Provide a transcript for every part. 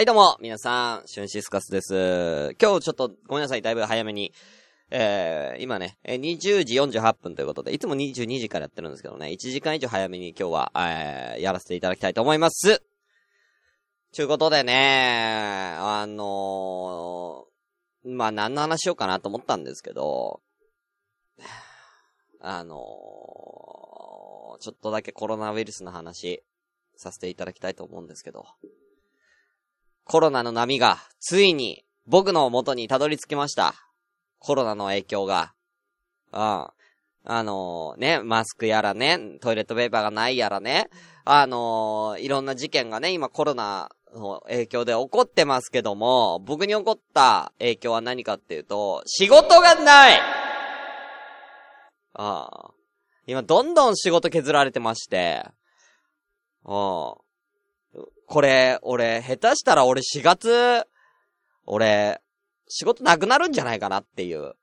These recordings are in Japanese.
はい、どうも、皆さん、シュンシスカスです。今日ちょっとごめんなさい、だいぶ早めに。えー、今ね、20時48分ということで、いつも22時からやってるんですけどね、1時間以上早めに今日は、えー、やらせていただきたいと思います。ちゅうことでね、あのー、まあ、何の話しようかなと思ったんですけど、あのー、ちょっとだけコロナウイルスの話、させていただきたいと思うんですけど、コロナの波が、ついに、僕の元にたどり着きました。コロナの影響が。うん。あのーね、マスクやらね、トイレットペーパーがないやらね、あのーいろんな事件がね、今コロナの影響で起こってますけども、僕に起こった影響は何かっていうと、仕事がないああ。今どんどん仕事削られてまして、うん。これ、俺、下手したら俺4月、俺、仕事なくなるんじゃないかなっていう。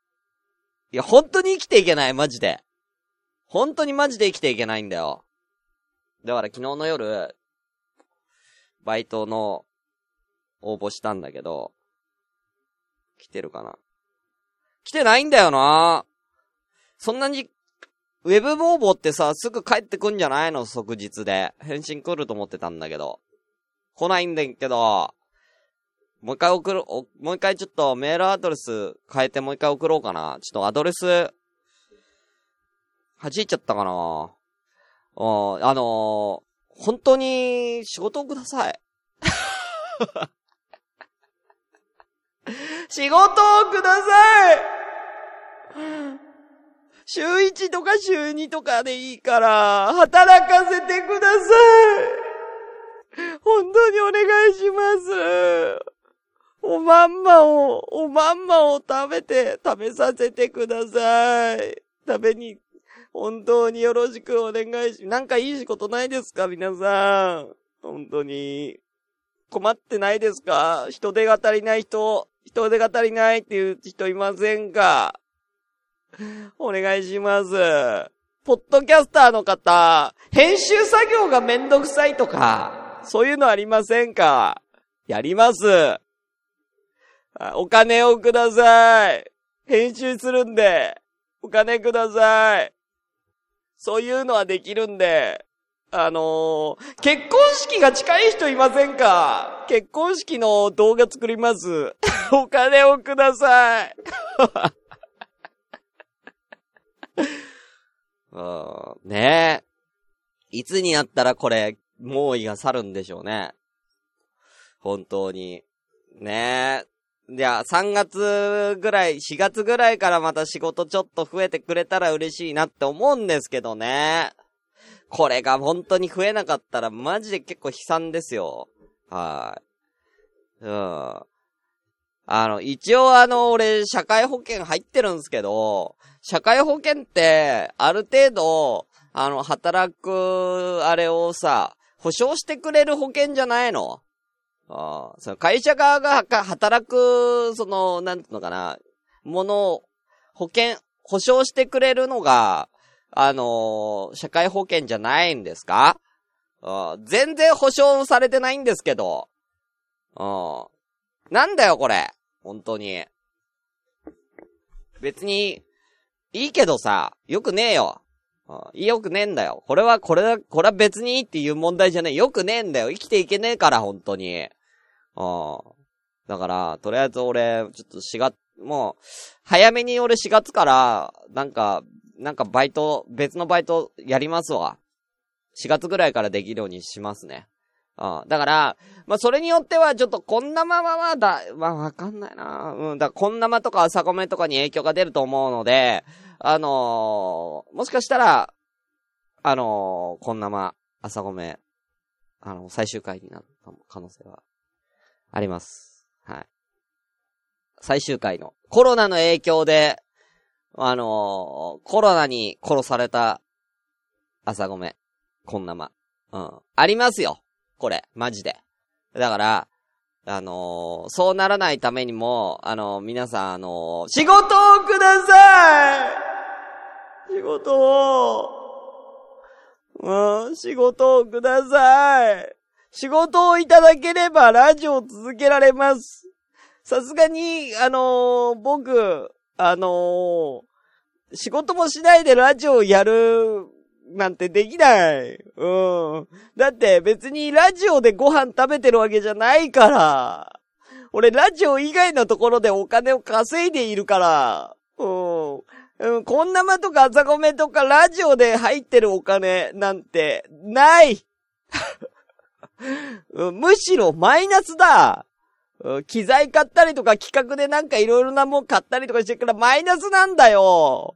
いや、本当に生きていけない、マジで。本当にマジで生きていけないんだよ。だから昨日の夜、バイトの応募したんだけど、来てるかな来てないんだよなそんなに、ウェブ応募ってさ、すぐ帰ってくんじゃないの？即日で。返信来ると思ってたんだけど。来ないんだけど、もう一回送る、おもう一回ちょっとメールアドレス変えてもう一回送ろうかな。ちょっとアドレス、弾いちゃったかな。うん、あのー本当に仕事をください。仕事をください週1とか週2とかでいいから、働かせてください本当にお願いします。おまんまを、おまんまを食べて、食べさせてください。食べに、本当によろしくお願いし、なんかいい仕事ないですか皆さん。本当に。困ってないですか？人手が足りない人、人手が足りないっていう人いませんか？お願いします。ポッドキャスターの方、編集作業がめんどくさいとか、そういうのありませんか？やります。お金をください。編集するんで、お金ください。そういうのはできるんで、あのー結婚式が近い人いませんか？結婚式の動画作ります。お金をください。うんねえ。いつになったらこれ、猛威が去るんでしょうね。本当に。ねえ。いや、3月ぐらい、4月ぐらいからまた仕事ちょっと増えてくれたら嬉しいなって思うんですけどね。これが本当に増えなかったらマジで結構悲惨ですよ。はい。うん。あの、一応あの、俺、社会保険入ってるんですけど、社会保険って、ある程度、あの、働く、あれをさ、保証してくれる保険じゃないのあ、その会社側が働く、その、なんていうのかな、もの、保険、保証してくれるのが、あのー社会保険じゃないんですか？あ全然保証されてないんですけど。ああなんだよ、これ。本当に。別に、いいけどさ、よくねえよ。ああよくねえんだよ。これは、これは、これは別にいいっていう問題じゃねえ。よくねえんだよ。生きていけねえから、本当に。ああ。だから、とりあえず俺、ちょっと4月、もう、早めに俺4月から、なんか、なんかバイト、別のバイトやりますわ。4月ぐらいからできるようにしますね。ああだから、まあ、それによっては、ちょっと、こんなままはだ、まあ、わかんないなうん、だから、こんなまとか朝米とかに影響が出ると思うので、あのーもしかしたら、あのーこんなま、朝米、あの、最終回になる可能性は、あります。はい。最終回の、コロナの影響で、あのコロナに殺された、朝米、こんなま。うん。ありますよ。これ、マジで。だから、あのーそうならないためにも、あのー皆さん、あのー仕事をください仕事を、うん、仕事をください仕事をいただければラジオを続けられます。さすがに、あの、僕、あの、仕事もしないでラジオをやるなんてできない。うん。だって別にラジオでご飯食べてるわけじゃないから。俺ラジオ以外のところでお金を稼いでいるから。うん。うん、こんなまとか朝米とかラジオで入ってるお金なんてない うん、むしろマイナスだ、機材買ったりとか企画でなんかいろいろなもん買ったりとかしてるからマイナスなんだよ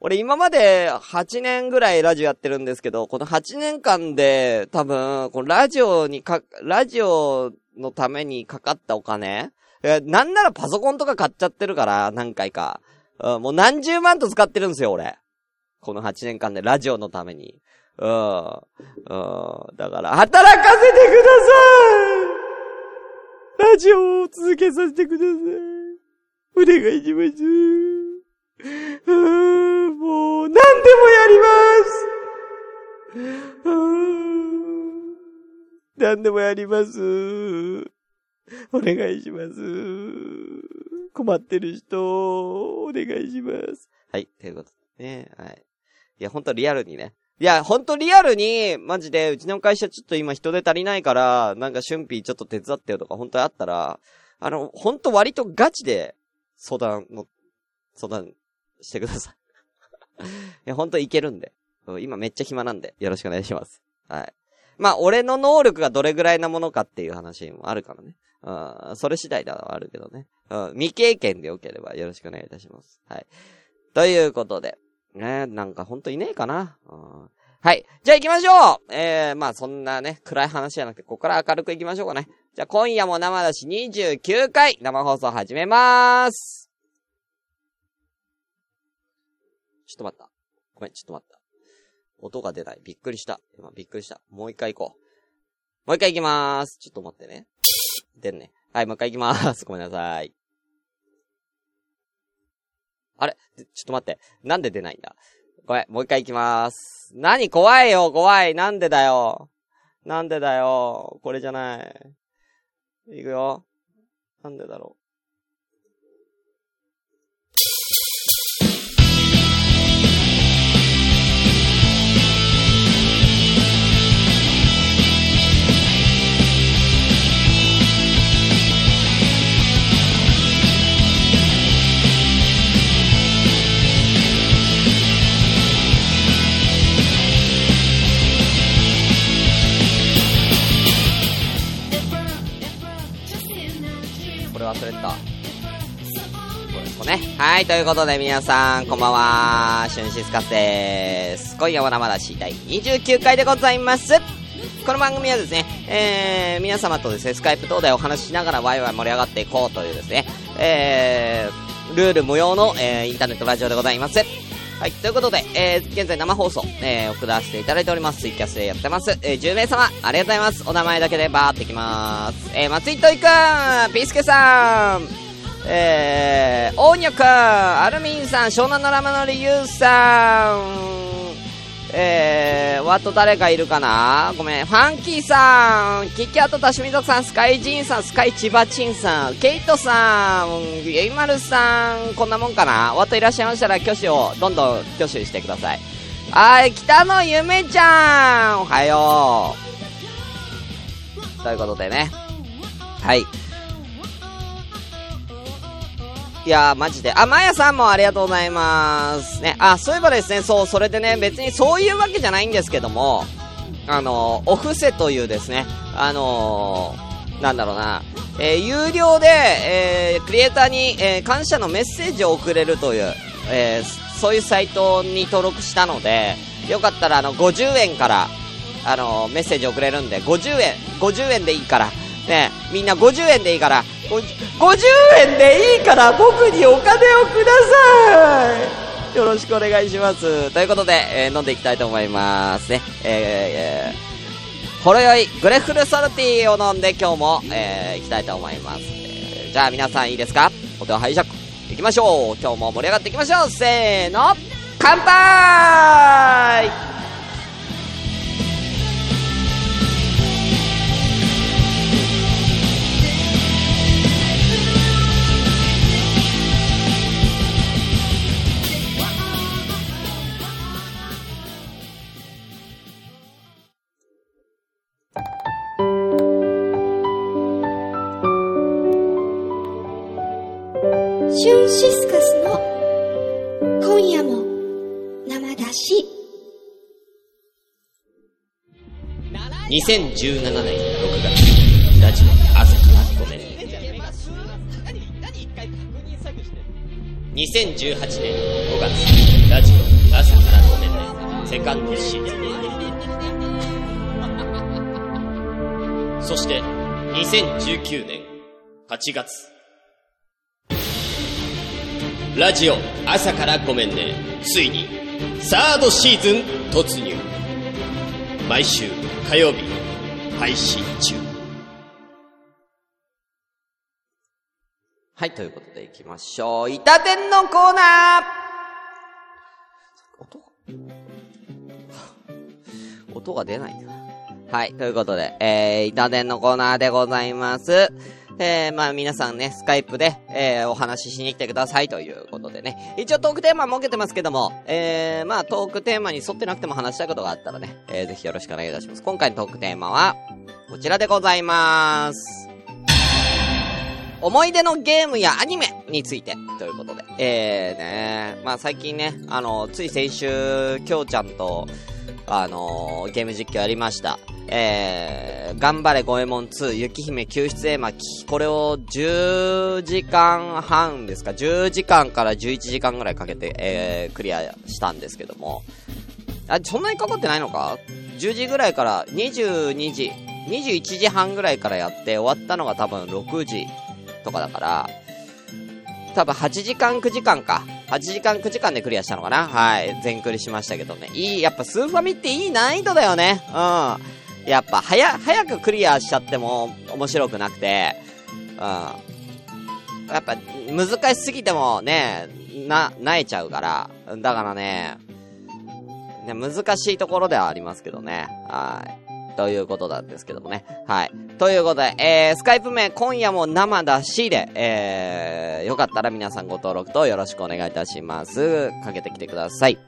俺今まで8年ぐらいラジオやってるんですけど、この8年間で多分、このラジオにか、ラジオのためにかかったお金え、なんならパソコンとか買っちゃってるから、何回か。うん、もう何十万と使ってるんですよ、俺。この8年間でラジオのために。うん。うん。だから、働かせてくださいラジオを続けさせてください。お願いします。もう、何でもやります何でもやります。お願いします。困ってる人、お願いします。はい、ということでね。はい。いや、ほんとリアルにね。いや、ほんとリアルに、マジで、うちの会社ちょっと今人手足りないから、なんか春辟ちょっと手伝ってよとか、本当にあったら、あの、ほんと割とガチで、相談の、相談してください。いや、ほんといけるんで。今めっちゃ暇なんで、よろしくお願いします。はい。まあ、俺の能力がどれぐらいなものかっていう話もあるからね。うん、それ次第ではあるけどね。うん、未経験でよければよろしくお願いいたします。はい。ということで。ね、なんかほんといねえかな。うん、はい。じゃあ行きましょうえー、まあそんなね、暗い話じゃなくて、ここから明るく行きましょうかね。じゃあ今夜も生だし29回生放送始めまーす。ちょっと待った。ごめん、ちょっと待った。音が出ない。びっくりした。今、びっくりした。もう一回行こう。もう一回行きまーす。ちょっと待ってね。出んね。はい、もう一回行きまーす。ごめんなさい。あれ？ちょっと待って。なんで出ないんだ？ごめん、もう一回行きまーす。何？怖いよ、怖い。なんでだよ。なんでだよ。これじゃない。いくよ。なんでだろう忘れた。そうですかね。はい、ということで皆さん、こんばんは。シュンシスカスです。今夜は生だし第29回でございます。この番組はですね、えー、皆様とですね、スカイプ等でお話ししながらワイワイ盛り上がっていこうというですね、えー、ルール無用の、えー、インターネットラジオでございます。はい。ということで、えー、現在生放送、えー、送らせていただいております。ツイキャスでやってます。えー、10名様、ありがとうございます。お名前だけでバーってきまーす。えー、松井といくん、ピースケさん、えー、大ニョくん、アルミンさん、湘南のラムのリユーさん、えー、ワット誰かいるかな？ごめん。ファンキーさん、キキャットタシミドさん、スカイジンさん、スカイチバチンさん、ケイトさん、ゆいまるさん、こんなもんかな？ワットいらっしゃいましたら挙手をどんどん挙手してください。はい、北野ゆめちゃん、おはよう。ということでね。はい。いやー、マジで。あ、まやさんもありがとうございます。ね、あ、そういえばですね、そう、それでね、別にそういうわけじゃないんですけども、あの、お布施というですね、あのー、なんだろうな、えー、有料で、えー、クリエイターに、えー、感謝のメッセージを送れるという、えー、そういうサイトに登録したので、よかったら、あの、50円から、あのー、メッセージ送れるんで、50円、50円でいいから、ね、みんな50円でいいから、50円でいいから僕にお金をくださいよろしくお願いします。ということで、えー、飲んでいきたいと思いますね。えー、えー、ほろ酔いグレフルソルティを飲んで今日も、えー、いきたいと思います。えー、じゃあ皆さんいいですか？お手を拝借。行きましょう今日も盛り上がっていきましょうせーの乾杯2017年6月、ラジオ朝からごめんね。2018年5月、ラジオ朝からごめんね。セカンドシーズン。そして、2019年8月。ラジオ朝からごめんね。ついに、サードシーズン。突入。毎週火曜日配信中はい、ということでいきましょう。板伝のコーナー音音が出ないな。はい、ということで、えー、板伝のコーナーでございます。えー、まあ皆さんね、スカイプで、えー、お話ししに来てくださいということでね。一応トークテーマ設けてますけども、えー、まあトークテーマに沿ってなくても話したいことがあったらね、えー、ぜひよろしくお願いいたします。今回のトークテーマは、こちらでございます。思い出のゲームやアニメについて、ということで。えーね、まあ最近ね、あの、つい先週、きょうちゃんと、あのーゲーム実況やりました。えー、頑張れゴエモン2、雪姫救出絵巻。これを10時間半ですか ?10 時間から11時間ぐらいかけて、えー、クリアしたんですけども。あ、そんなにかかってないのか ?10 時ぐらいから22時、21時半ぐらいからやって終わったのが多分6時とかだから、多分8時間9時間か。8時間9時間でクリアしたのかな？はい。全クリしましたけどね。いい、やっぱスーファミっていい難易度だよね。うん。やっぱ、早、早くクリアしちゃっても面白くなくて、うん。やっぱ、難しすぎてもね、な、萎えちゃうから。だからね、ね、難しいところではありますけどね。はい。ということなんですけどもね。はい。ということで、えー、スカイプ名今夜も生だしで、えー、よかったら皆さんご登録とよろしくお願いいたします。かけてきてください。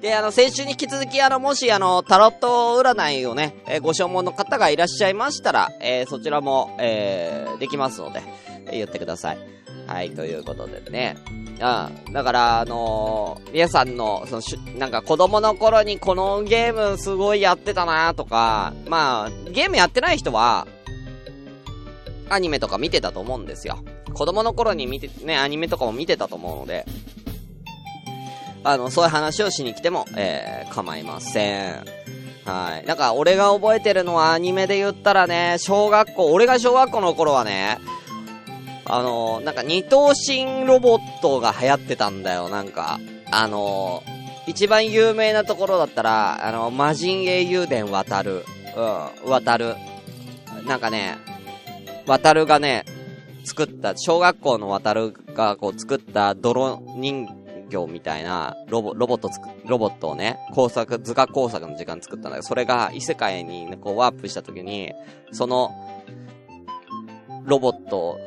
で、あの、先週に引き続き、あの、もし、あの、タロット占いをね、えーご所望の方がいらっしゃいましたら、えーそちらも、えーできますので、言ってください。はい、ということでね。うん。だから、あのー皆さんの、その、なんか子供の頃にこのゲームすごいやってたなとか、まあ、ゲームやってない人は、アニメとか見てたと思うんですよ。子供の頃に見て、ね、アニメとかも見てたと思うので、あの、そういう話をしに来ても、えー、構いません。はい。なんか、俺が覚えてるのはアニメで言ったらね、小学校、俺が小学校の頃はね、あのなんか二頭身ロボットが流行ってたんだよ、なんか。あの一番有名なところだったら、あの、魔人英雄伝渡る。うん、渡る。なんかね、渡るがね、作った、小学校の渡るがこう作った泥人形みたいなロボ、ロボットつく、ロボットをね、工作、図画工作の時間作ったんだけど、それが異世界に、こうワープした時に、その、ロボット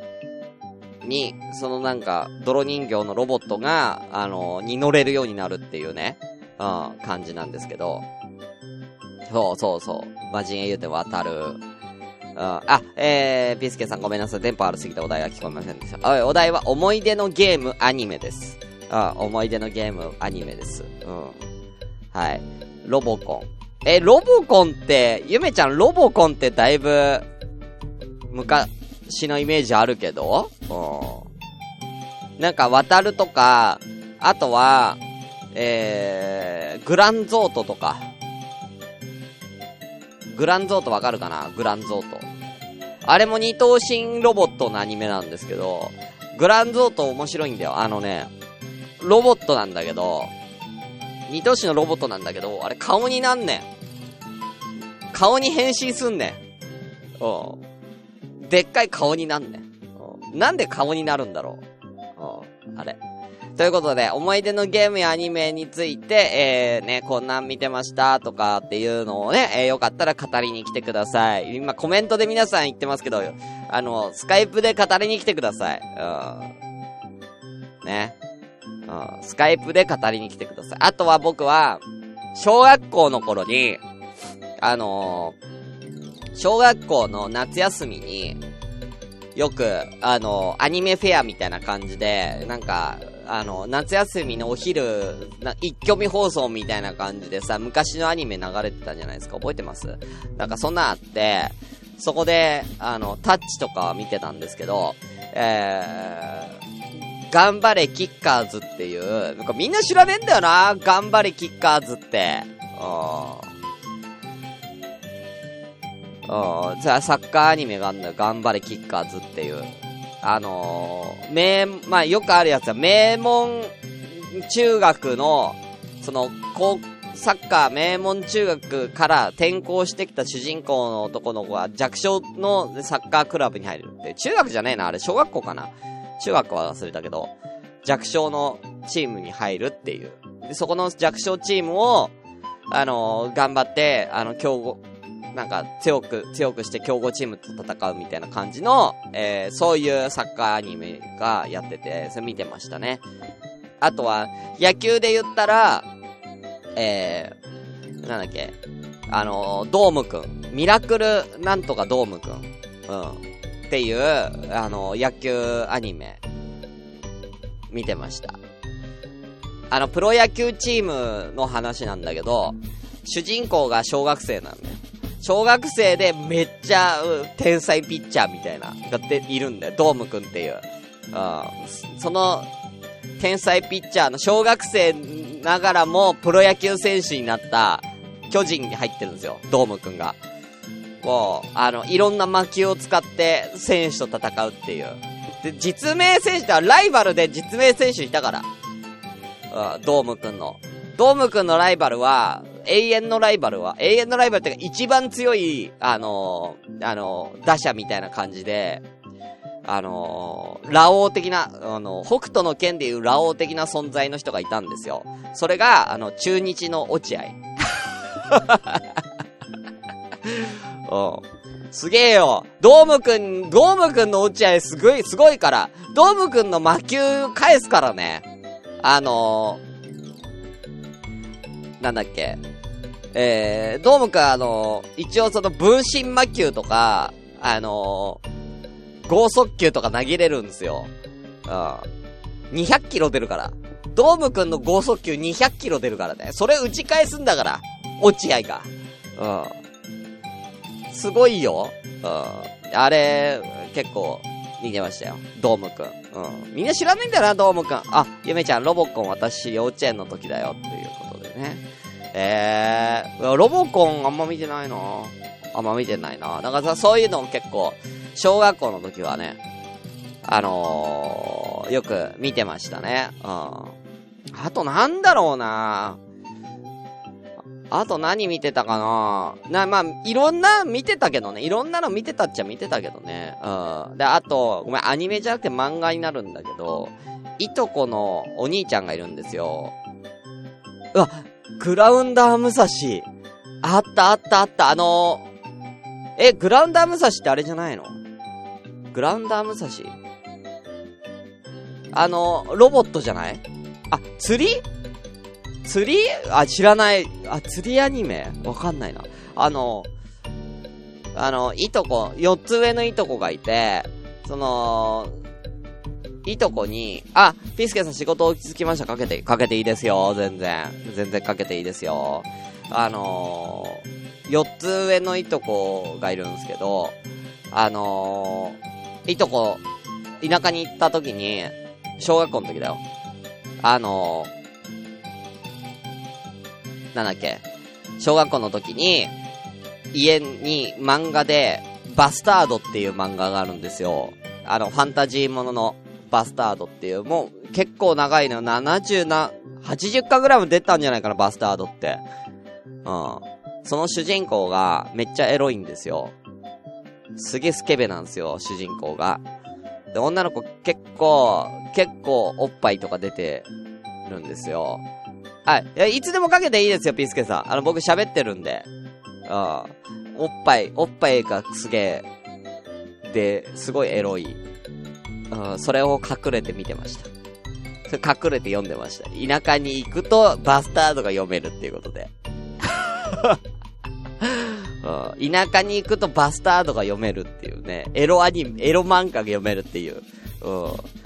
に、そのなんか、泥人形のロボットが、あの、に乗れるようになるっていうね、うん、感じなんですけど、そうそうそう、魔人英雄って渡る。うん、あ、えー、ピースケさんごめんなさい。電波悪すぎてお題が聞こえませんでした。お題は思い出のゲームアニメです。あ、思い出のゲームアニメです。うん。はい。ロボコン。え、ロボコンって、ゆめちゃんロボコンってだいぶ、昔のイメージあるけどうん。なんか、渡るとか、あとは、えー、グランゾートとか。グランゾートわかるかな？グランゾート。あれも二頭身ロボットのアニメなんですけど、グランゾート面白いんだよ。あのね、ロボットなんだけど、二頭身のロボットなんだけど、あれ顔になんねん。顔に変身すんねん。うん。でっかい顔になんねん。なんで顔になるんだろう。うん。あれ。ということで、思い出のゲームやアニメについて、えー、ね、こんなん見てましたとかっていうのをね、えー、よかったら語りに来てください。今コメントで皆さん言ってますけど、あの、スカイプで語りに来てください。うん。ね。うん。スカイプで語りに来てください。あとは僕は、小学校の頃に、あのー小学校の夏休みに、よく、あの、アニメフェアみたいな感じで、なんか、あの、夏休みのお昼、な一挙見放送みたいな感じでさ、昔のアニメ流れてたじゃないですか覚えてます？なんかそんなあって、そこで、あの、タッチとかは見てたんですけど、えー、頑張れキッカーズっていう、なんかみんな知らねえんだよな、頑張れキッカーズって。うん。サッカーアニメがあるんだよ。頑張れキッカーズっていう。あのー、名、まあ、よくあるやつは、名門中学の、その、高、サッカー名門中学から転校してきた主人公の男の子が弱小のサッカークラブに入るって。中学じゃねえな、あれ小学校かな。中学校は忘れたけど、弱小のチームに入るっていう。で、そこの弱小チームを、あのー、頑張って、あの、強豪、なんか強く、強くして強豪チームと戦うみたいな感じの、えー、そういうサッカーアニメがやってて、それ見てましたね。あとは、野球で言ったら、えー、なんだっけ、あの、ドームくん。ミラクルなんとかドームくん。うん。っていう、あの、野球アニメ、見てました。あの、プロ野球チームの話なんだけど、主人公が小学生なんだよ。小学生でめっちゃ、天才ピッチャーみたいな、がっているんだよ。ドームくんっていう。うん。その、天才ピッチャーの小学生ながらもプロ野球選手になった巨人に入ってるんですよ。ドームくんが。もう、あの、いろんな薪を使って選手と戦うっていう。で、実名選手ではライバルで実名選手いたから。うん、ドームくんの。ドームくんのライバルは、永遠のライバルは、永遠のライバルってか一番強い、あのー、あのー、打者みたいな感じで、あのー、ラオウ的な、あの、北斗の剣でいうラオウ的な存在の人がいたんですよ。それが、あの、中日の落合。うん。すげえよ。ドームくん、ドームくんの落合すごい、すごいから。ドームくんの魔球返すからね。あのー、なんだっけ。えー、ドームくんあの、一応その分身魔球とか、あのー、剛速球とか投げれるんですよ。うん。200キロ出るから。ドームくんの剛速球200キロ出るからね。それ打ち返すんだから。落合が。うん。すごいよ。うん。あれ、結構、見てましたよ。ドームくん。うん。みんな知らないんだな、ドームくん。あ、ゆめちゃん、ロボコン私幼稚園の時だよっていうことでね。えー、ロボコンあんま見てないなあんま見てないなだからさ、そういうのも結構、小学校の時はね、あのー、よく見てましたね。うん。あとなんだろうなあと何見てたかなな、まあ、いろんな見てたけどね。いろんなの見てたっちゃ見てたけどね。うん。で、あと、ごめん、アニメじゃなくて漫画になるんだけど、いとこのお兄ちゃんがいるんですよ。うわ、グラウンダー武蔵。あったあったあった。あのー、え、グラウンダー武蔵ってあれじゃないの？グラウンダー武蔵？あの、ロボットじゃない？あ、釣り？釣り？あ、知らない。あ、釣りアニメ？わかんないな。あの、あの、いとこ、4つ上のいとこがいて、その、いとこに、あ、ピースケさん仕事落ち着きました。かけて、かけていいですよ。全然。全然かけていいですよ。あのー、4つ上のいとこがいるんですけど、あのー、いとこ、田舎に行った時に、小学校の時だよ。あのー、なんだっけ、小学校の時に、家に漫画で、バスタードっていう漫画があるんですよ。あの、ファンタジーもののバスタードっていう、もう結構長いの、70な、80巻ぐらいも出たんじゃないかな、バスタードって。うん。その主人公がめっちゃエロいんですよ。すげえスケベなんですよ、主人公が。で、女の子結構、結構おっぱいとか出てるんですよ。はい。いや、いつでもかけていいですよ、ピースケさん。あの、僕喋ってるんで。うん。おっぱい、おっぱいがすげえ、で、すごいエロい。うん、それを隠れて見てました。隠れて読んでました。田舎に行くと、バスタードが読めるっていうことで。うん。田舎に行くとバスタードが読めるっていうね。エロアニメ、エロ漫画が読めるっていう。うん。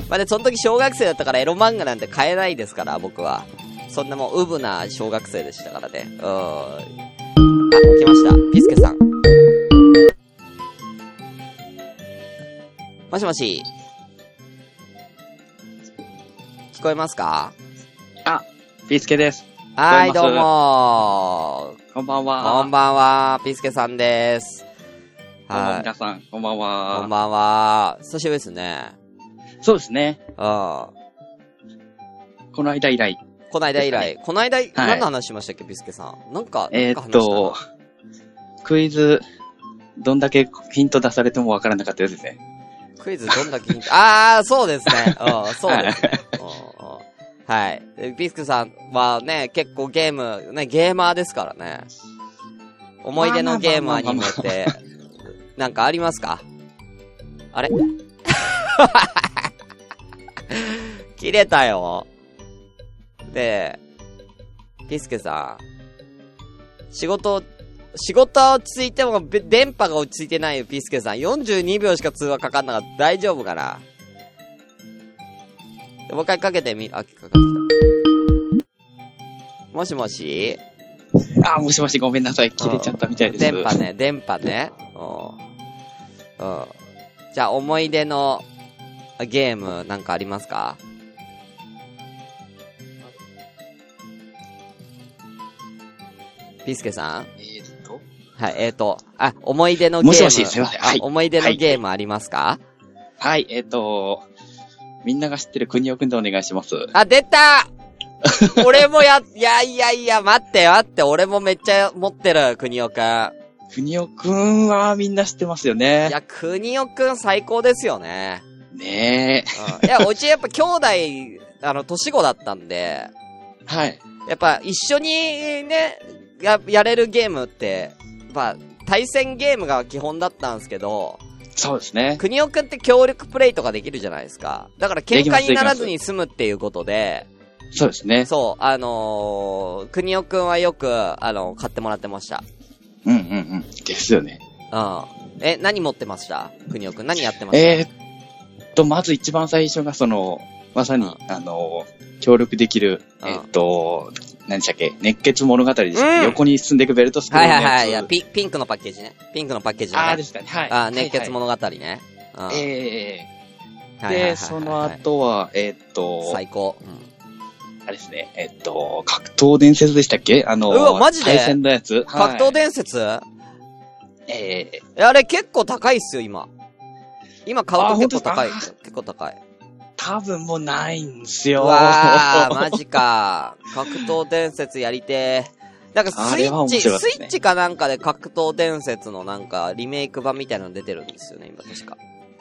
まあね、その時小学生だったからエロ漫画なんて買えないですから、僕は。そんなもう、ウブな小学生でしたからね。うん。あ、来ました。ピスケさん。もしもし。聞こえますか？あ、ピースケです。はい、どうもこんばんは。こんばんは、ピスケさんです。はい。皆さん、こんばんは。こんばんは。久しぶりですね。そうですね。うん。この間以来。こないだ以来。こないだ、何の話しましたっけ、ピスケさん？なんか、えーっと、クイズ、どんだけヒント出されてもわからなかったですね。クイズどんだけヒント、あー、そうですね。うん、そうですね。はい。でピスケさんはね、結構ゲーム、ね、ゲーマーですからね。思い出のゲームアニメって、なんかありますか？あれ？切れたよ。で、ピスケさん、仕事、仕事は落ち着いても、べ電波が落ち着いてないよ、ピスケさん。42秒しか通話かかんなかった。大丈夫かな？もう一回かけてみ、あ、かかってきた。もしもし？あ、もしもしごめんなさい。切れちゃったみたいです。電波。ね、電波ね。うん。うん。じゃあ、思い出のゲームなんかありますか？ピスケさん？えーっと、はい、えっ、ー、と、あ、思い出のゲーム。もしもしすいませんはいあ思い出のゲームありますか、はい、えーっと、みんなが知ってる国尾くんでお願いします。あ、出た 俺もや、いやいやいや、待って待って、俺もめっちゃ持ってる、国尾くん。国尾くんはみんな知ってますよねい。や、国尾くん最高ですよね。ねうん。いや、うちやっぱ兄弟、あの、年子だったんで、え。はい。やっぱ一緒にね、や、やれるゲームって、まあ、対戦ゲームが基本だったんですけど、そうですね。国尾くんって協力プレイとかできるじゃないですか。だから喧嘩にならずに済むっていうことで、そうですね。そう、あのー、国尾くんはよく、あの、買ってもらってました。うんうんうん。ですよね。うん。え、何持ってました？国尾くん。何やってました？えー、っと、まず一番最初がその、まさに、あの、協力できる、うんえーっと、何でしたっけ？熱血物語です、うん横に進んでいくベルトスクールのやつ。いはいはい。いや、ピピンクのパッケージね。ピンクのパッケージのね。あーですかね。はい。あー熱血はい物語ね。うんはいえー、はいはいはいはいで、その後は、えーっと、最高。うんあれですね、えーっと、格闘伝説でしたっけ？あの、うわマジで？対戦のやつ格闘で、伝説、ええあれ結構高いっすよ、今。今買うとあ結構高い。結構高い。ー、多分もうないんですうよ。わー、マジか。格闘伝説やりてー。なんかスイッチ、ねスイッチかなんかで格闘伝説のなんかリメイク版みたいなの出てるんですよね、今確か。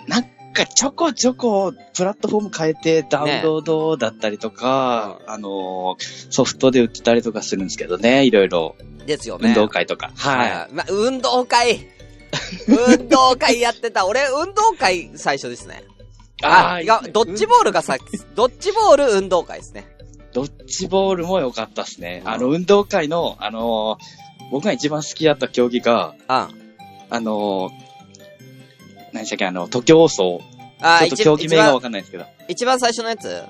なんかちょこちょこプラットフォーム変えてダウンロードだったりとか、あのーソフトで売ってたりとかするんですけどね、いろいろ。ですよね。運動会とか。はい。はい。ま、運動会運動会やってた。俺、運動会最初ですね。あ、ーいや、ドッジボールがさ、ドッジボール運動会ですね。ドッジボールも良かったですね。うんあの、運動会の、あのー僕が一番好きだった競技が、ああのー何でしたっけ、あの、東京放送。あちょっと競技名がわかんないですけど。一番最初のやつ？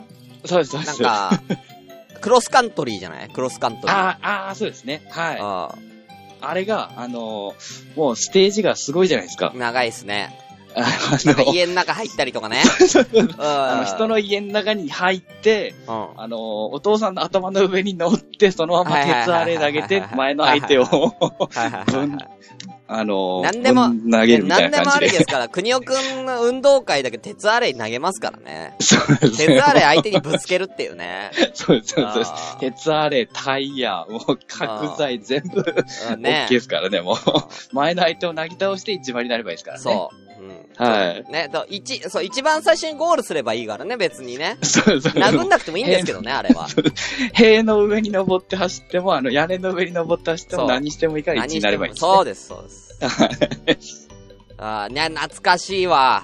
そうです、そうです。なんか、クロスカントリーじゃない？クロスカントリー。あーあー、そうですね。はい。ああれが、あのーもうステージがすごいじゃないですかあ。長いっすね。あなんかの、家の中入ったりとかね。あの人の家の中に入って、うん。あの、お父さんの頭の上に乗って、そのまま鉄あれ投げて、前の相手を。あの、なんでも投げるみたい何でもあな感じで。りですから、国尾くんの運動会だけ鉄アレイ投げますからね。そうです鉄アレイ相手にぶつけるっていうね。そうです、そうですあー。鉄あれ、タイヤ、もう角材全部、うんね OK ですからね、もう。前の相手をなぎ倒して一番になればいいですからね。そう。うん。はいね、と一、そう、一番最初にゴールすればいいからね、別にね。う。そうそう。殴んなくてもいいんですけどね、あれは。塀の上に登って走っても、あの、屋根の上に登って走っても何してもいいから1になればいいんです、ね。そうです、そうです。ああ、ね、懐かしいわ。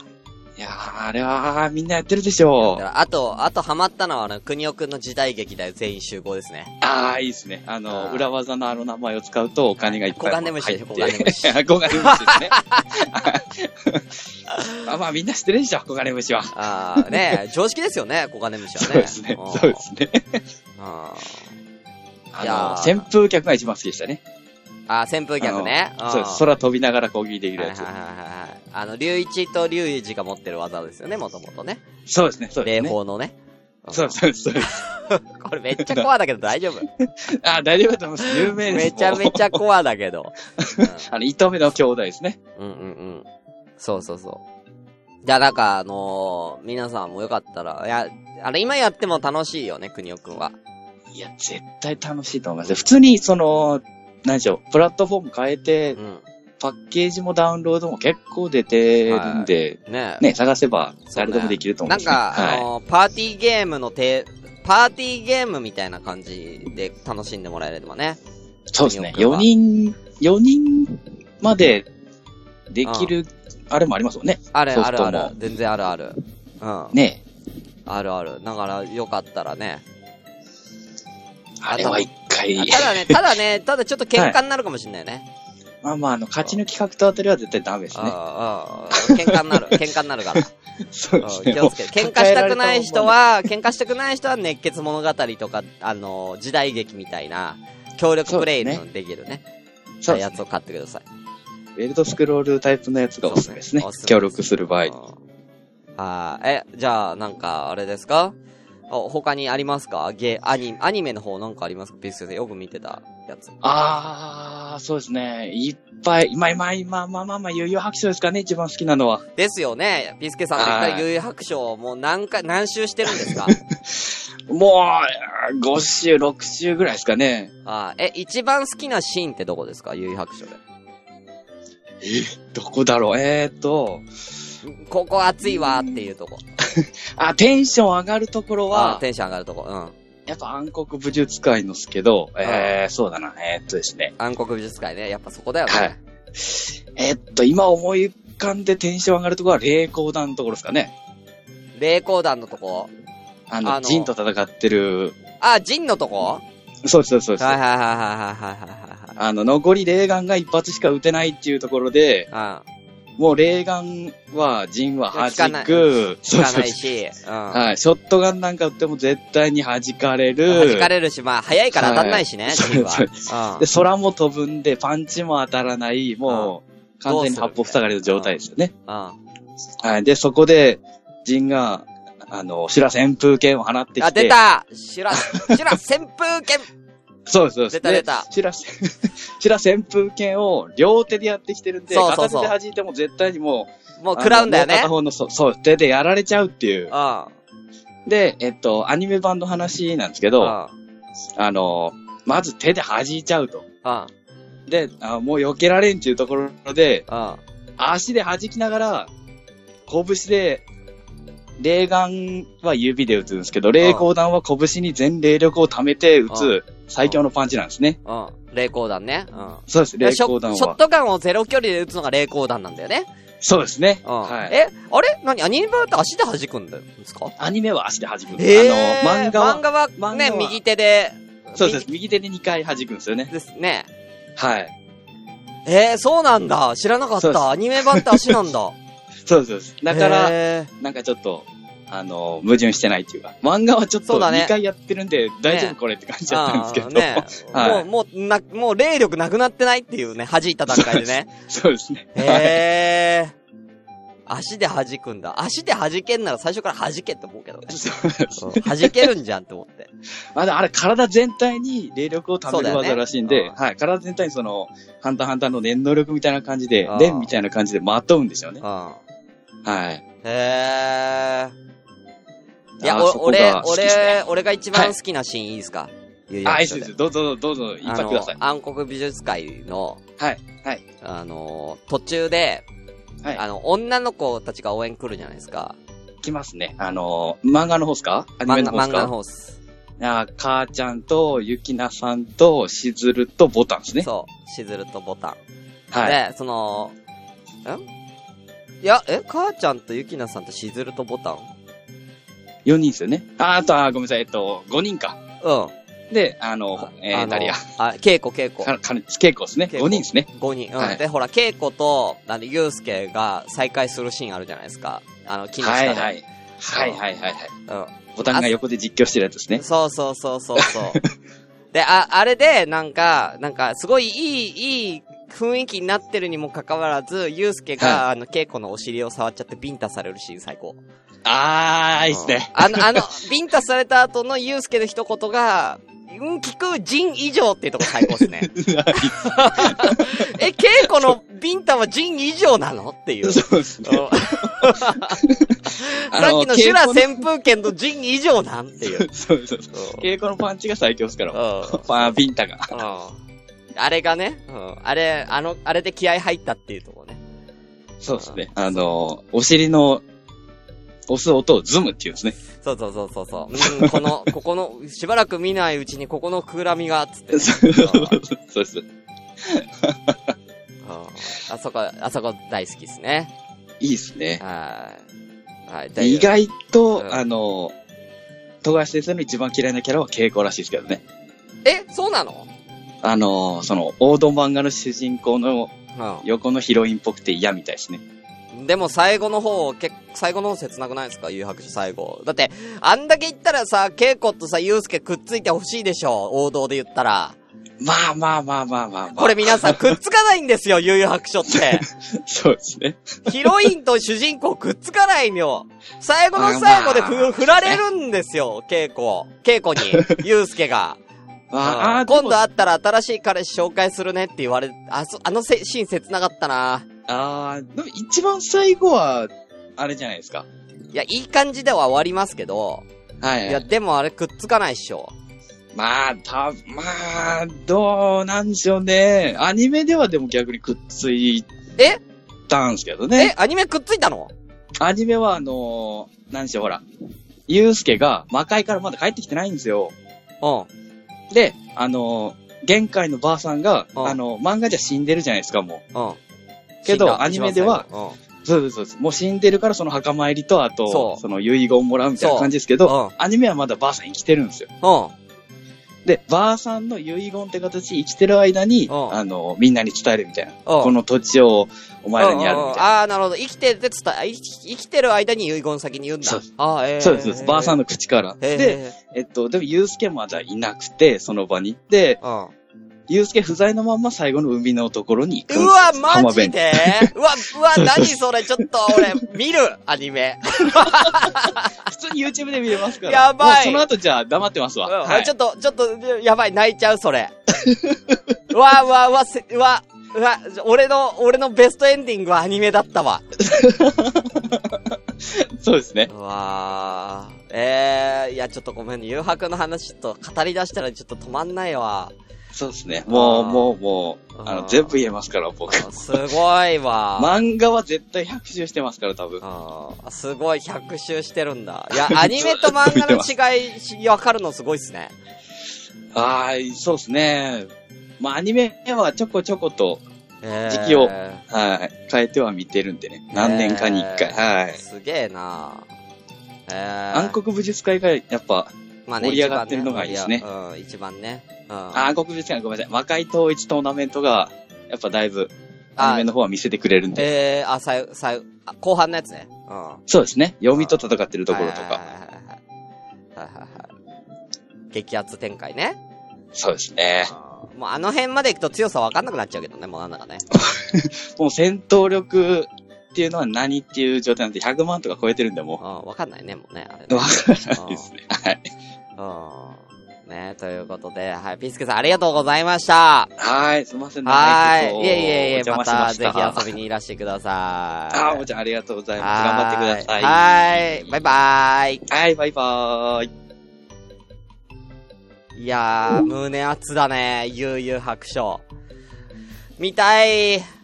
いやー、あれは、みんなやってるでしょう。あと、あとハマったのは、あの、国尾くんの時代劇だよ、全員集合ですね。ああ、いいですね。あの、裏技のあの名前を使うとお金がいっぱい小金虫でしょ小金虫 小金虫ですね。ま あまあみんな知ってるでしょ、小金虫は。ああ、ね常識ですよね、小金虫はね。そうですね。んそうですね。ああいやの、ー扇風客が一番好きでしたね。あー、扇風客ね。そうです。空飛びながら攻撃できるやつはいはい。はいはい。あの、龍一と龍一が持ってる技ですよね、もともとね。そうですね、そうで霊すね。法のね。そうそうそう。これめっちゃコアだけど大丈夫？あ、大丈夫だと思います。有名です。めちゃめちゃコアだけど。あの、糸目の兄弟ですね。うん、うんうんうん。そうそうそう。じゃあなんかあのー皆さんもよかったら、いや、あれ今やっても楽しいよね、国尾くんは。いや、絶対楽しいと思います。普通に、その、何でしょう、プラットフォーム変えてう、ん。パッケージもダウンロードも結構出てるんで、ねね、探せば誰でもできると思うんですね。なんか、あはい。のーパーティーゲームのて、パーティーゲームみたいな感じで楽しんでもらえればね。そうですね。4国尾くんは人、4人までできる、あれもありますもんね。あるソフトもあるある。全然あるある。うん。ね。あるある。だから、よかったらね。あれは一回あ、ただね、ただね、ただちょっと喧嘩になるかもしれないね。まあまあ、あの、勝ち抜き格闘あたりは絶対ダメですね。ああ、ああ喧嘩になる。喧嘩になるから。そううん気をつけて。喧嘩したくない人、は、喧嘩したくない人は熱血物語とか、あの、時代劇みたいな、協力プレイのできるね。そうですねやつを買ってください。エルドスクロールタイプのやつがおすすめですねおす。すめ協力する場合。うんはい。え、じゃあ、なんか、あれですかあ他にありますか？ゲアニ、アニメの方なんかあります？かビスケさんよく見てたやつ。あー、そうですね。いっぱい、今、今、今、まあまあまあ、悠々白書ですかね、一番好きなのは。ですよね。ビスケさん、はい一回、悠々白書、もう何回、何周してるんですかもう、5週、6週ぐらいですかね。あえ、一番好きなシーンってどこですか悠々白書で。えどこだろうえーと、ここ熱いわーっていうとこ。あ、テンション上がるところあは、テンション上がるとこ。うん。やっぱ暗黒武術会のですけど、えー、そうだな、えーっとですね。暗黒美術界ね。やっぱそこだよね。はい。えーっと、今思い浮かんでテンション上がるところは霊光団のところですかね。霊光団のとこ？あの、あのジンと戦ってる、あ、ジンのとこ？そうです、そうです。はいはいはいはいはいはいはいあの、残り霊眼が一発しか撃てないっていうところで、はい。もう霊眼は、ジンは弾く、うん。そうそう聞かないし、うん。はい。ショットガンなんか撃っても絶対に弾かれる。弾かれるし、まあ、早いから当たんないしね、はいは。で、空も飛ぶんで、パンチも当たらない、もう、完全に八方塞がりの状態ですよね。うん。はい。で、そこで、ジンが、あの、修羅旋風剣を放ってきて。あ、出たシュラ、シュラ旋風剣そうです、そうです。出た出たで。修羅、修羅旋風剣を両手でやってきてるんで、そうそうそう片手で弾いても絶対にもう、もう食らうんだよね片。方の、そう、そう、手でやられちゃうっていうう。ん。で、えっと、アニメ版の話なんですけど、うん。あの、まず手で弾いちゃうと。うん。で、あもう避けられんっていうところで、うん。足で弾きながら、拳で、霊眼は指で撃つんですけど、霊光弾は拳に全霊力を溜めて撃つ最強のパンチなんですね。うん。霊光弾ね。うん。そうです、霊光弾は。ショットガンをゼロ距離で撃つのが霊光弾なんだよね。そうですね。うん。はい。え、あれ？何？アニメ版って足で弾くんですか？アニメは足で弾くんです。えあの、漫画は、漫画はね、漫画は右手で。そうです。右手で2回弾くんですよね。ですね。はい。えー、そうなんだ。知らなかった。アニメ版って足なんだ。そうです。だから、へなんかちょっと、あの、矛盾してないっていうか、漫画はちょっとそうだね2回やってるんで、大丈夫ねこれって感じーだったんですけど。ね はいもう、もう、な、もう霊力なくなってないっていうね、弾いた段階でね。そうですね。へー。足で弾くんだ。足で弾けんなら最初から弾けって思うけどね。そうですうん弾けるんじゃんって思って。まだあれ体全体に霊力を貯める技らしいんで、うんはい、体全体にその、ハンターハンターの念能力みたいな感じでうん、念みたいな感じでまとうんですよねう。ん。はい。へー。いや、俺俺ね、俺が一番好きなシーンいいですか？有あ、いいです。どうぞ、どうぞ、いっぱいください。暗黒美術界の、はい、はい、あの、途中で、はい。あの、女の子たちが応援来るじゃないですか。来ますね。あのー、漫画の方っすか？アニメ漫画、漫画のの方っすか？方っす。あ母ちゃんと、ゆきなさんと、しずると、ボタンですね。そう。しずるとボタン。はい。で、その、ん？いや、え、母ちゃんとゆきなさんとしずるとボタン？4人ですよね。あ、あと、あ、ごめんなさい、えっと、5人か。うん。で、あの、えー、あの誰や？あ、稽古稽古。か、か、稽古ですね。稽古5人ですね。5人。うん。はいで、ほら、稽古と、なんで、ゆうすけが再会するシーンあるじゃないですか。あの、木の下で。はいはい。はいはいはいはい。うボタンが横で実況してるやつですねん。。そうそうそうそうそう。で、あ、あれで、なんか、なんか、すごいいい、いい雰囲気になってるにもかかわらず、ゆうすけが、あの、稽古のお尻を触っちゃってビンタされるシーン最高。あー、いいっすね。あの、あの、ビンタされた後のゆうすけの一言が、うん、聞く人以上っていうとこ最高ですね。え、稽古のビンタは人以上なのっていう。そうですね。うんさっきの修羅旋風剣の人以上なんっていう。そうそうそう。うん稽古のパンチが最強ですから。うん パン、ビンタが。うんあれがね、うん、あれ、あの、あれで気合入ったっていうところね。そうですね。あの、お尻の、押す音をズムって言うんですね。そうそうそうそうそう。うん、この、ここの、しばらく見ないうちにここの膨らみが、つってね、そうです。うんあそこ、あそこ大好きですね。いいっすね。はい。はい。で意外と、うんあの、富樫先生の一番嫌いなキャラは稽古らしいですけどね。え、そうなの？あの、その、王道漫画の主人公の横のヒロインっぽくて嫌みたいですね。うん。でも最後の方、結最後の方切なくないですか？誘白書最後。だって、あんだけ言ったらさ、稽古とさ、ゆうすけくっついてほしいでしょ？王道で言ったら。まあまあまあまあまあまあ。これ皆さんくっつかないんですよ、悠々白書って。そうですね。ヒロインと主人公くっつかないのよ。最後の最後でふ、まあ振られるんですよ、稽古。稽古に、ゆうすけが。ああ、今度あ、会ったら新しい彼氏紹介するねって言われ、あそ、あのせシーン切なかったな。ああ、でも一番最後は、あれじゃないですか。いや、いい感じでは終わりますけど、はい。いや、でもあれくっつかないっしょ。まあ、た、まあ、どうなんでしょうね。アニメではでも逆にくっついえたんですけどえ？ね。アニメくっついたの？アニメはあのー、なんでしょう、ほら。ゆうすけが魔界からまだ帰ってきてないんですよ。うん。で、あのー、玄海のばあさんが、うんあの、漫画じゃ死んでるじゃないですか、もう。うん。けどアニメでは、そうです、そうです。もう死んでるからその墓参りと、あそと、うその遺言もらうみたいな感じですけど、アニメはまだばあさん生きてるんですよ。で、ばあさんの遺言って形で生きてる間に、うんあの、みんなに伝えるみたいな。うんこの土地をお前らにやるみたいな。ああー、なるほど。生きてて伝え、生き生きてる間に遺言先に言うんだ。そうああ、ええそうです、そうです。ばあさんの口から。で、えっと、でも、ゆうすけまだいなくて、その場に。で、うん。ゆうすけ不在のまんま最後の海のところに行く。うわ、マジで？うわ、うわ、何それ、ちょっと俺、見る、アニメ。普通に YouTube で見れますから。やばいその後じゃあ黙ってますわ。うんはいちょっと、ちょっと、やばい、泣いちゃう、それ。うわ、うわ、うわ、せうわ、うわ、俺の、俺のベストエンディングはアニメだったわ。そうですね。うわーえー、いや、ちょっとごめんね。誘白の話ちょっと語り出したらちょっと止まんないわ。そうですね。もう、もう、もう、あの、全部言えますから、僕。すごいわ。漫画は絶対100周してますから、多分。あーすごい、100周してるんだ。いや、アニメと漫画の違いし、わかるのすごいっすね。ああ、そうですね。まあ、アニメはちょこちょこと、えー時期をはい、変えては見てるんでね。何年かに一回。えーはい。すげえなえー、暗黒武術会が、やっぱ、まあね、盛り上がってるのがいいですね。うん、一番ね。うん、あ、国別館ごめんなさい。魔界統一トーナメントが、やっぱだいぶ、アニメの方は見せてくれるんで。えー、あ、最後、後半のやつね。うん。そうですね。読みと戦ってるところとか。はいはいはい。激アツ展開ね。そうですね。もうあの辺まで行くと強さ分かんなくなっちゃうけどね、もうなんだかね。もう戦闘力っていうのは何っていう状態なんで100万とか超えてるんで、もう。分かんないね、もうね。あれ、ね、分からないですね。はい。うん。ね、ということで、はい、ピースケさんありがとうございました。はい、すみません。はい。いえいえいえ、また。たぜひ遊びにいらしてください。あー、もちろんありがとうございます。頑張ってください。はい。バイバイ。はい、バイバーイ。いやー、胸熱だね、悠々白書。見たい。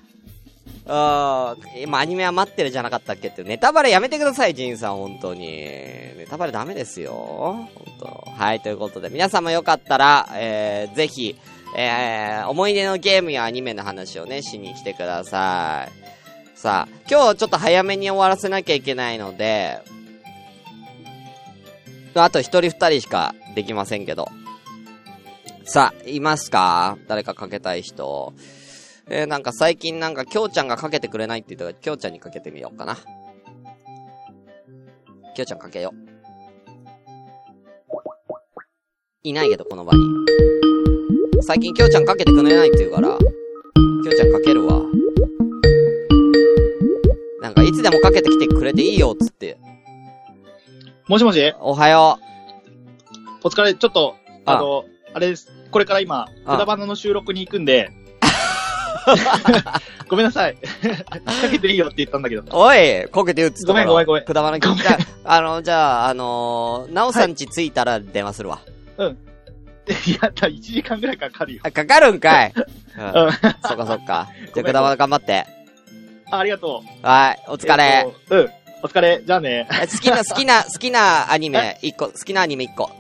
うん。今アニメは待ってるじゃなかったっけって。ネタバレやめてください、ジンさん、本当に。ネタバレダメですよ。本当。はい、ということで、皆さんもよかったら、えー、ぜひ、えー、思い出のゲームやアニメの話をね、しに来てください。さあ、今日ちょっと早めに終わらせなきゃいけないので、あと一人二人しかできませんけど。さあ、いますか？誰かかけたい人。えー、なんか最近なんか、きょうちゃんがかけてくれないって言ったから、きょうちゃんにかけてみようかな。きょうちゃんかけよう。いないけど、この場に。最近きょうちゃんかけてくれないって言うから、きょうちゃんかけるわ。なんか、いつでもかけてきてくれていいよ、つって。もしもし？おはよお疲れ、ちょっと、ああの、あれです。これから今、あくだばなの収録に行くんで、ごめんなさい。かけていいよって言ったんだけど。う。おいかけて打つごめんごめんごめんくだばなきゃあ、あの、じゃあ、あのー、なおさんち着いたら電話するわ。やった、1時間ぐらいかかるよ。あ、かかるんかい。うん。うん。そっかそっか。じゃあ、くだばな頑張って。あありがとう。はい、お疲れ。えっとうん。お疲れ。じゃあね。え好きな、好きな、好きなアニメ、一個、好きなアニメ一個。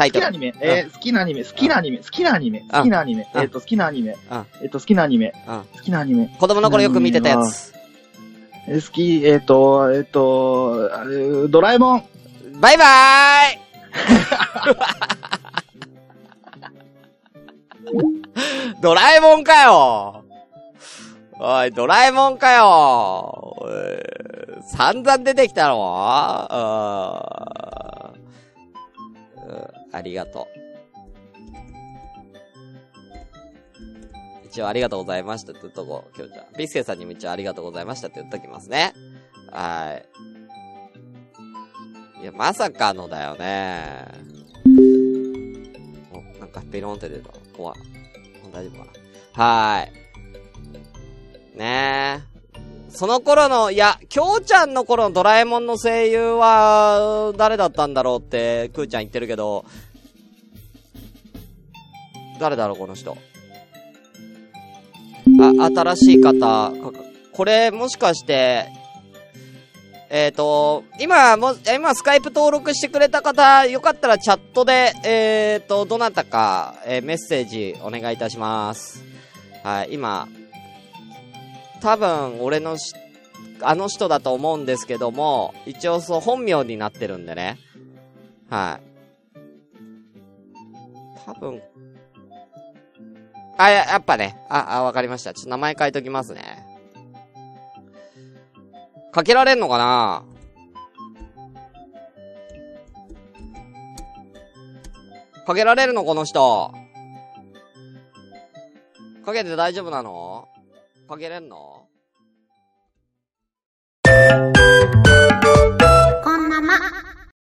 タイトル。好きなアニメ、えー好きなアニメ、好きなアニメ、好きなアニメ、好きなアニメ、うん。えっと、好きなアニメ。うん、えっと、好きなアニメ、うん。好きなアニメ、子供の頃よく見てたやつ。えー好き、えっと、えっと、ドラえもん。バイバーイ。ドラえもんかよ。おい、ドラえもんかよ。散々出てきたろ。うんうんありがとう。一応ありがとうございましたって言っとこう、きょうちゃん。ビスケさんにも一応ありがとうございましたって言っときますね。はい。いや、まさかのだよね。お、なんかペロンって出た。怖い。大丈夫かな。はーい。ねえ。その頃の、いや、きょうちゃんの頃のドラえもんの声優は、誰だったんだろうって、くーちゃん言ってるけど、誰だろう、この人。あ、新しい方、これ、もしかして、えっ、と、今、も、今、スカイプ登録してくれた方、よかったらチャットで、えっ、と、どなたか、えーメッセージお願いいたします。はい、今、多分、俺のし、あの人だと思うんですけども、一応そう、本名になってるんでね。はい。多分、あ、や、やっぱね。あ、あ、わかりました。ちょっと名前変えときますね。かけられんのかな？かけられるのこの人。かけて大丈夫なの？かけれんの？